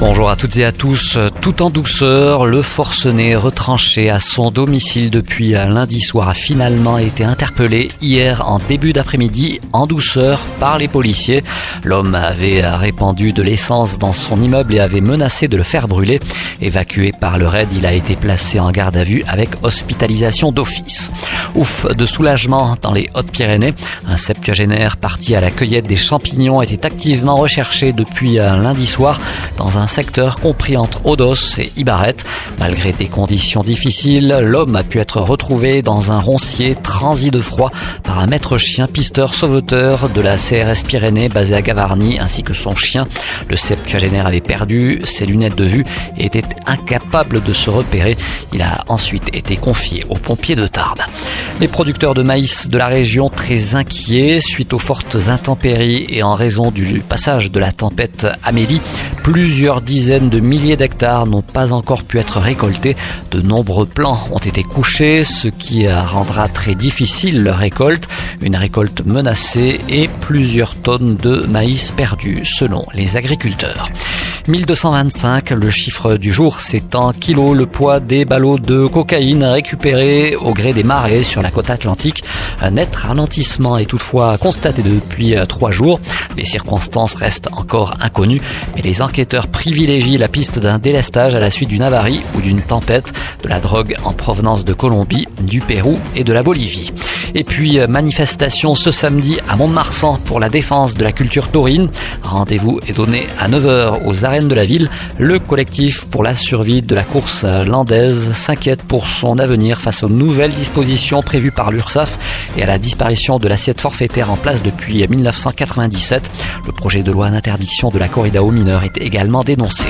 Bonjour à toutes et à tous. Tout en douceur, le forcené retranché à son domicile depuis lundi soir a finalement été interpellé hier en début d'après-midi en douceur par les policiers. L'homme avait répandu de l'essence dans son immeuble et avait menacé de le faire brûler. Évacué par le raid, il a été placé en garde à vue avec hospitalisation d'office. Ouf de soulagement dans les Hautes-Pyrénées. Un septuagénaire parti à la cueillette des champignons était activement recherché depuis lundi soir dans un secteur compris entre Odos et Ibaret. Malgré des conditions difficiles, l'homme a pu être retrouvé dans un roncier transi de froid par un maître chien pisteur sauveteur de la CRS Pyrénées basé à Gavarnie ainsi que son chien. Le septuagénaire avait perdu ses lunettes de vue et était incapable de se repérer. Il a ensuite été confié aux pompiers de Tarbes. Les producteurs de maïs de la région très inquiets suite aux fortes intempéries et en raison du passage de la tempête Amélie, plusieurs dizaines de milliers d'hectares n'ont pas encore pu être récoltés. De nombreux plants ont été couchés, ce qui rendra très difficile leur récolte. Une récolte menacée et plusieurs tonnes de maïs perdues selon les agriculteurs. 1225, le chiffre du jour, c'est en kilos le poids des ballots de cocaïne récupérés au gré des marées sur la côte atlantique. Un net ralentissement est toutefois constaté depuis trois jours. Les circonstances restent encore inconnues, mais les enquêteurs privilégient la piste d'un délestage à la suite d'une avarie ou d'une tempête de la drogue en provenance de Colombie, du Pérou et de la Bolivie. Et puis, manifestation ce samedi à Mont-de-Marsan pour la défense de la culture taurine. Rendez-vous est donné à 9h aux de la ville. Le collectif pour la survie de la course landaise s'inquiète pour son avenir face aux nouvelles dispositions prévues par l'URSSAF et à la disparition de l'assiette forfaitaire en place depuis 1997. Le projet de loi d'interdiction de la corrida aux mineurs est également dénoncé.